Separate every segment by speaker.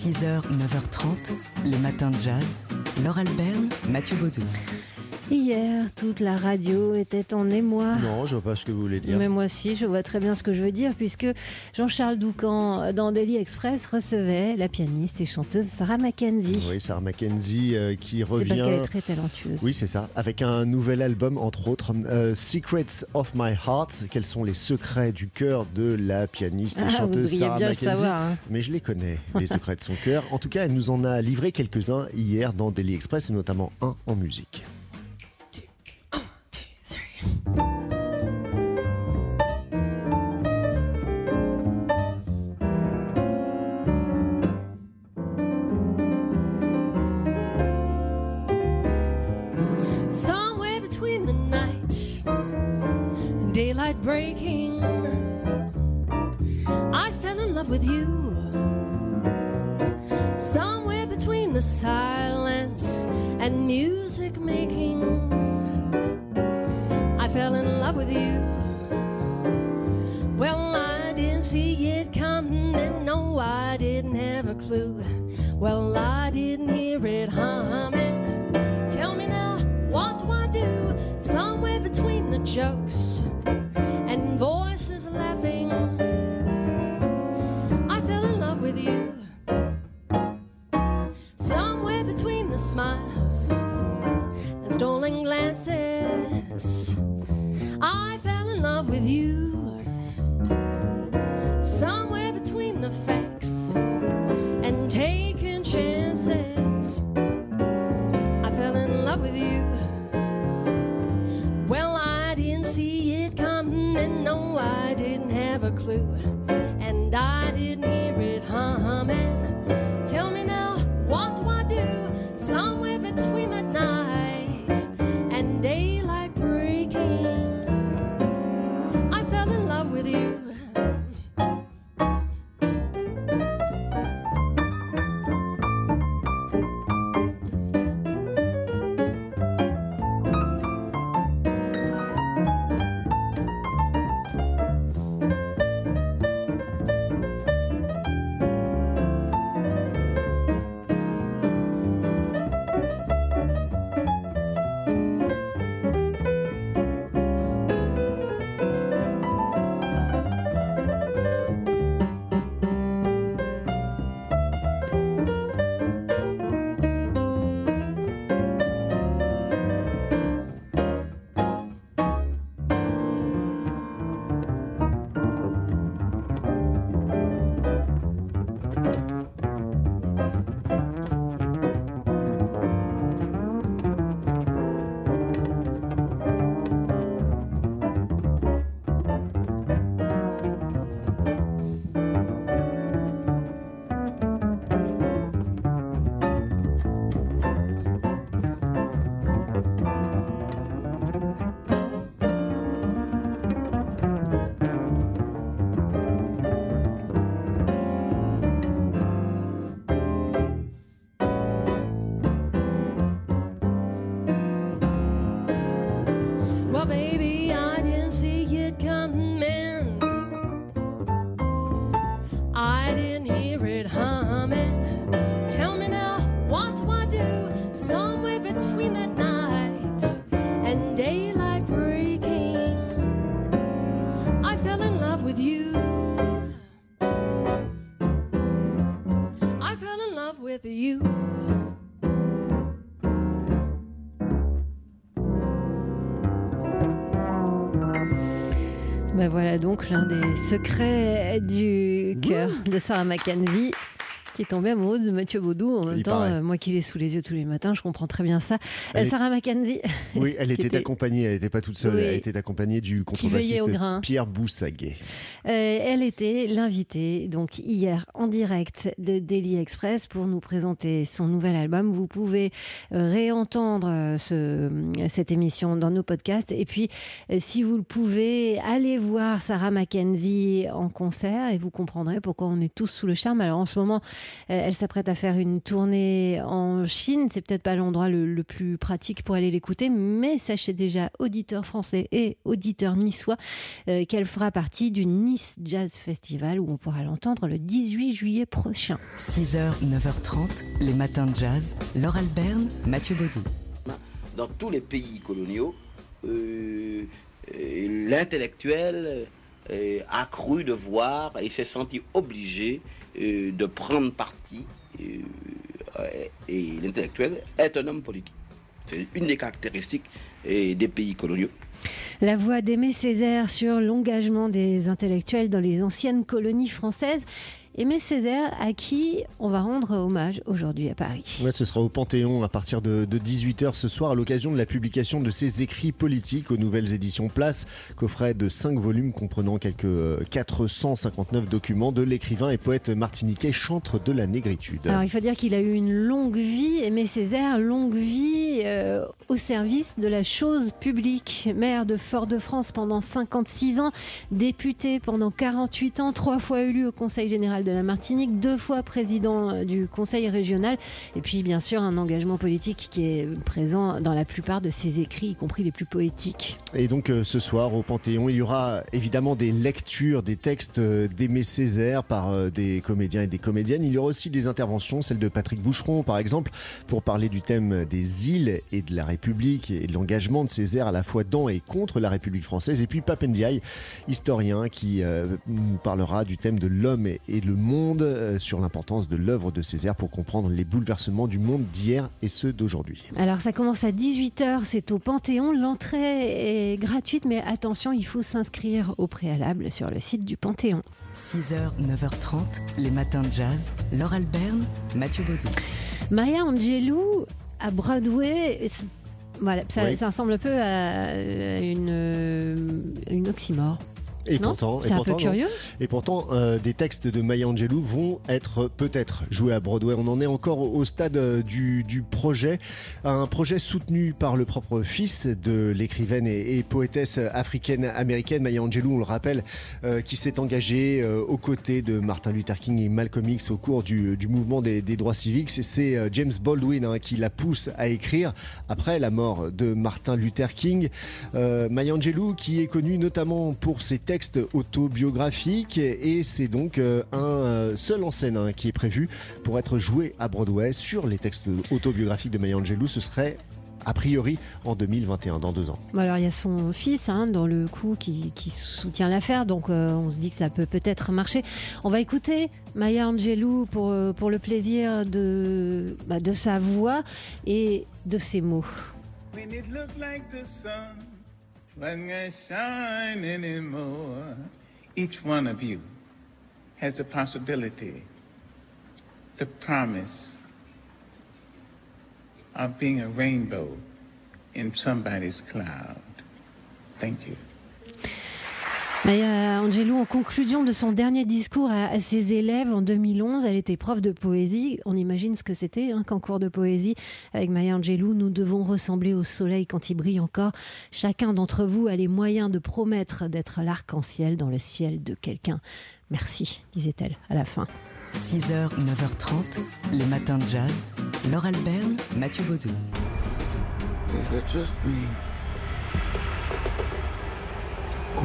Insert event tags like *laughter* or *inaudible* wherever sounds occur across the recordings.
Speaker 1: 6h, 9h30, le matin de jazz. Laure Alberne, Mathieu Baudou.
Speaker 2: Hier, toute la radio était en émoi.
Speaker 3: Non, je vois pas ce que vous voulez dire.
Speaker 2: Mais moi aussi, je vois très bien ce que je veux dire, puisque Jean-Charles Doucan, dans Daily Express, recevait la pianiste et chanteuse Sarah Mackenzie.
Speaker 3: Oui, Sarah Mackenzie euh, qui revient.
Speaker 2: C'est parce qu'elle est très talentueuse.
Speaker 3: Oui, c'est ça. Avec un nouvel album, entre autres, euh, Secrets of My Heart. Quels sont les secrets du cœur de la pianiste et
Speaker 2: Ah,
Speaker 3: chanteuse Sarah
Speaker 2: bien le
Speaker 3: Mackenzie
Speaker 2: savoir, hein.
Speaker 3: Mais je les connais, *laughs* les secrets de son cœur. En tout cas, elle nous en a livré quelques-uns hier dans Daily Express, et notamment un en musique.
Speaker 4: Somewhere between the night and daylight breaking. I fell in love with you. Somewhere between the silence and music making. Fell in love with you. Well, I didn't see it coming, and no, I didn't have a clue. Well, I didn't hear it humming. Tell me now, what do I do? Somewhere between the jokes and voices laughing. I fell in love with you. Somewhere between the smiles and stolen glances. I fell in love with you. Somewhere between the facts and taking chances. I fell in love with you. Well, I didn't see it coming, and no, I didn't have a clue. Between that night and daylight breaking, I fell in love with you. I fell in love with you.
Speaker 2: Ben voilà donc l'un des secrets du cœur de Sarah Mackenzie qui est tombée amoureuse de Mathieu Baudou. En même
Speaker 3: Il
Speaker 2: temps, euh, moi qui l'ai sous les yeux tous les matins, je comprends très bien ça.
Speaker 3: Elle
Speaker 2: Euh,
Speaker 3: est-
Speaker 2: Sarah Mackenzie.
Speaker 3: Oui, *laughs* elle était
Speaker 2: était-
Speaker 3: accompagnée, elle n'était pas toute seule,
Speaker 2: Oui.
Speaker 3: elle était accompagnée du contrebassiste. Pierre Boussaguet.
Speaker 2: Euh, elle était l'invitée, donc hier en direct de Daily Express pour nous présenter son nouvel album. Vous pouvez réentendre ce, cette émission dans nos podcasts. Et puis, si vous le pouvez, allez voir Sarah Mackenzie en concert et vous comprendrez pourquoi on est tous sous le charme. Alors en ce moment, elle s'apprête à faire une tournée en Chine. C'est peut-être pas l'endroit le, le plus pratique pour aller l'écouter, mais sachez déjà, auditeurs français et auditeurs niçois, euh, qu'elle fera partie du Nice Jazz Festival où on pourra l'entendre le 18 juillet prochain.
Speaker 1: 6h, 9h30, les matins de jazz. Laure Alberne, Mathieu Baudou.
Speaker 5: Dans tous les pays coloniaux, euh, euh, l'intellectuel euh, a cru devoir et s'est senti obligé euh, de prendre parti. euh, et l'intellectuel est un homme politique. C'est une des caractéristiques euh, des pays coloniaux.
Speaker 2: La voix d'Aimé Césaire sur l'engagement des intellectuels dans les anciennes colonies françaises. Aimé Césaire, à qui on va rendre hommage aujourd'hui à Paris.
Speaker 3: Ouais, ce sera au Panthéon à partir de, 18h ce soir à l'occasion de la publication de ses écrits politiques aux nouvelles éditions Place, coffret de 5 volumes comprenant quelques euh, 459 documents de l'écrivain et poète martiniquais chantre de la négritude.
Speaker 2: Alors il faut dire qu'il a eu une longue vie, Aimé Césaire, longue vie euh, au service de la chose publique. Maire de Fort-de-France pendant 56 ans, député pendant 48 ans, trois fois élu au Conseil général de la Martinique, deux fois président euh, du Conseil régional, et puis bien sûr un engagement politique qui est présent dans la plupart de ses écrits, y compris les plus poétiques.
Speaker 3: Et donc euh, ce soir au Panthéon, il y aura évidemment des lectures des textes euh, d'Aimé Césaire par des comédiens et des comédiennes. Il y aura aussi des interventions, celle de Patrick Boucheron par exemple, pour parler du thème des îles et de la République et de l'engagement de Césaire à la fois dans et contre la République française. Et puis Papendiaï, historien qui nous parlera du thème de l'homme et et le monde euh, sur l'importance de l'œuvre de Césaire pour comprendre les bouleversements du monde d'hier et ceux d'aujourd'hui.
Speaker 2: Alors ça commence à 18h, c'est au Panthéon. L'entrée est gratuite, mais attention, il faut s'inscrire au préalable sur le site du Panthéon.
Speaker 1: 6h, 9h30, les matins de jazz. Laure Alberne, Mathieu Baudou.
Speaker 2: Maya Angelou à Broadway, voilà, ça,
Speaker 3: Oui.
Speaker 2: ça ressemble un peu à une, une oxymore.
Speaker 3: Et
Speaker 2: non
Speaker 3: pourtant,
Speaker 2: c'est un peu
Speaker 3: non.
Speaker 2: curieux.
Speaker 3: Et pourtant, euh, des textes de Maya Angelou vont être peut-être joués à Broadway. On en est encore au au stade euh, du, du projet, un projet soutenu par le propre fils de l'écrivaine et, et poétesse africaine-américaine Maya Angelou, on le rappelle, euh, qui s'est engagée euh, aux côtés de Martin Luther King et Malcolm X au cours du, du mouvement des, des droits civiques. C'est- James Baldwin hein, qui la pousse à écrire après la mort de Martin Luther King. Maya Angelou, qui est connue notamment pour ses textes autobiographiques, et c'est donc euh, un euh, seul en scène hein, qui est prévu pour être joué à Broadway sur les textes autobiographiques de Maya Angelou. Ce serait a priori en 2021, dans deux ans.
Speaker 2: Alors il y a son fils hein, dans le coup qui, qui soutient l'affaire, donc euh, on se dit que ça peut peut-être marcher. On va écouter Maya Angelou pour, pour le plaisir de, bah, de sa voix et de ses mots.
Speaker 6: when it looked like the sun wasn't shine anymore. Each one of you has the possibility, the promise of being a rainbow in somebody's cloud. Thank you.
Speaker 2: Maya Angelou, en conclusion de son dernier discours à, à ses élèves en 2011, elle était prof de poésie. On imagine ce que c'était hein, qu'en cours de poésie, avec Maya Angelou, nous devons ressembler au soleil quand il brille encore. Chacun d'entre vous a les moyens de promettre d'être l'arc-en-ciel dans le ciel de quelqu'un. Merci, disait-elle à la fin.
Speaker 1: 6h, 9h30, les matins de jazz. Laure Alberne, Mathieu Baudou.
Speaker 7: Is it just me?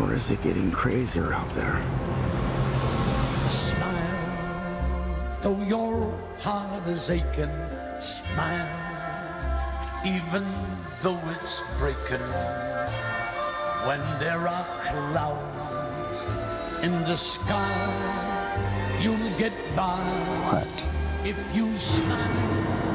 Speaker 7: Or is it getting crazier out there?
Speaker 8: Smile, though your heart is aching. Smile, even though it's breaking. When there are clouds in the sky, you'll get by.
Speaker 7: What?
Speaker 8: If you smile to your sorrow.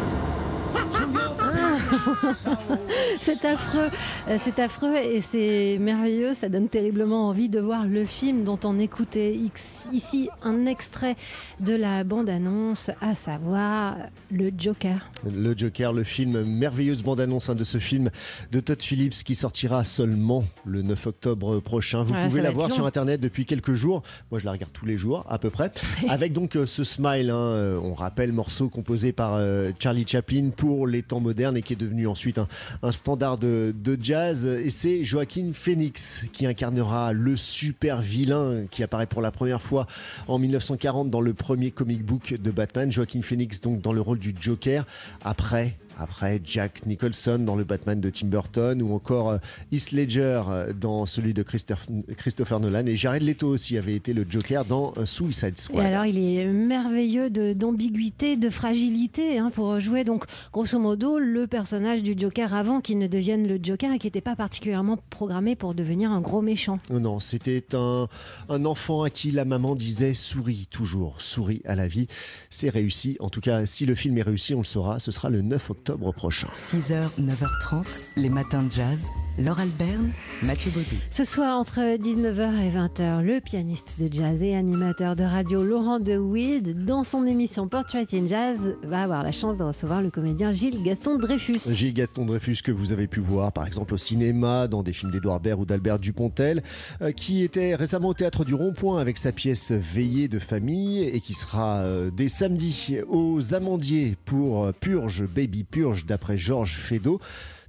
Speaker 8: *laughs*
Speaker 2: C'est affreux, euh, c'est affreux et c'est merveilleux. Ça donne terriblement envie de voir le film dont on écoutait x- ici un extrait de la bande-annonce, à savoir le Joker.
Speaker 3: Le Joker, le film, merveilleuse bande-annonce hein, de ce film de Todd Phillips qui sortira seulement le 9 octobre prochain. Vous
Speaker 2: Ouais,
Speaker 3: pouvez la voir
Speaker 2: long.
Speaker 3: sur internet depuis quelques jours. Moi, je la regarde tous les jours à peu près. *laughs* Avec donc euh, ce smile, hein, euh, on rappelle, morceau composé par euh, Charlie Chaplin pour les temps modernes et qui qui est devenu ensuite un, standard de, de jazz. Et c'est Joaquin Phoenix qui incarnera le super vilain qui apparaît pour la première fois en 1940 dans le premier comic book de Batman. Joaquin Phoenix donc dans le rôle du Joker. Après, après Jack Nicholson dans le Batman de Tim Burton ou encore euh, Heath Ledger euh, dans celui de Christophe- Christopher Nolan et Jared Leto aussi avait été le Joker dans euh, Suicide
Speaker 2: Et
Speaker 3: Squad.
Speaker 2: alors, il est merveilleux d'ambiguïté, de, fragilité hein, pour jouer, donc, grosso modo, le personnage du Joker avant qu'il ne devienne le Joker et qui n'était pas particulièrement programmé pour devenir un gros méchant.
Speaker 3: Non, non, c'était un, un enfant à qui la maman disait souris toujours, souris à la vie. C'est réussi. En tout cas, si le film est réussi, on le saura. Ce sera le 9 octobre prochain.
Speaker 1: 6h, 9h30, les matins de jazz. Laure Alberne, Mathieu Baudou.
Speaker 2: Ce soir, entre 19h et 20h, le pianiste de jazz et animateur de radio Laurent De Wild, dans son émission Portrait in Jazz, va avoir la chance de recevoir le comédien Gilles Gaston Dreyfus.
Speaker 3: Gilles Gaston Dreyfus, que vous avez pu voir par exemple au cinéma, dans des films d'Edouard Baird ou d'Albert Dupontel, euh, qui était récemment au théâtre du Rond-Point avec sa pièce Veillée de famille et qui sera euh, dès samedi aux Amandiers pour euh, Purge, Baby Purge d'après Georges Feydeau.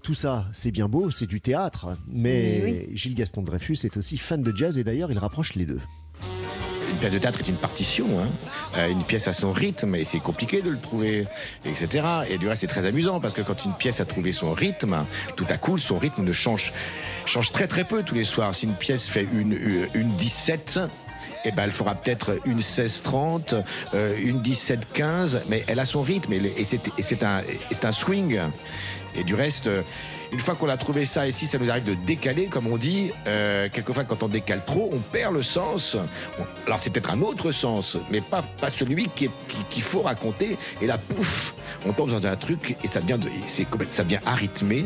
Speaker 3: Tout ça, c'est bien beau, c'est du théâtre, mais
Speaker 2: Mais
Speaker 3: Gilles Gaston Dreyfus est aussi fan de jazz et d'ailleurs il rapproche les deux.
Speaker 9: Une pièce de théâtre est une partition, hein. Euh, une pièce a son rythme et c'est compliqué de le trouver, etc. Et du reste, c'est très amusant parce que quand une pièce a trouvé son rythme, tout à coup, son rythme ne change, change très très peu tous les soirs. Si une pièce fait une, une, une 17, eh ben, elle fera peut-être une 16-30, euh, une 17-15, mais elle a son rythme et, et c'est un, un swing. Et du reste, euh, une fois qu'on a trouvé ça, et si ça nous arrive de décaler, comme on dit, euh, quelquefois quand on décale trop, on perd le sens. Alors c'est peut-être un autre sens, mais pas, pas celui qui est- qui- qu'il faut raconter. Et là, pouf, on tombe dans un truc et ça devient, de- ça devient arythmé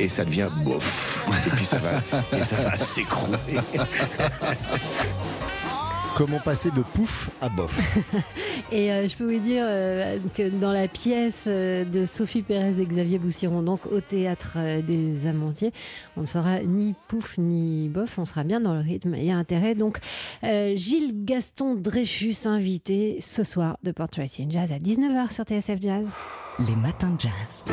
Speaker 9: et ça devient bof. Et puis ça va, et ça va s'écrouler. *laughs*
Speaker 3: Comment passer de pouf à bof *laughs*
Speaker 2: Et euh, je peux vous dire euh, que dans la pièce euh, de Sophie Pérez et Xavier Boussiron, donc au théâtre des Amantiers, on ne sera ni pouf ni bof, on sera bien dans le rythme. Il y a intérêt. Donc, euh, Gilles Gaston Dreyfus, invité ce soir de Portrait in Jazz à 19h sur TSF Jazz.
Speaker 1: Les matins de jazz.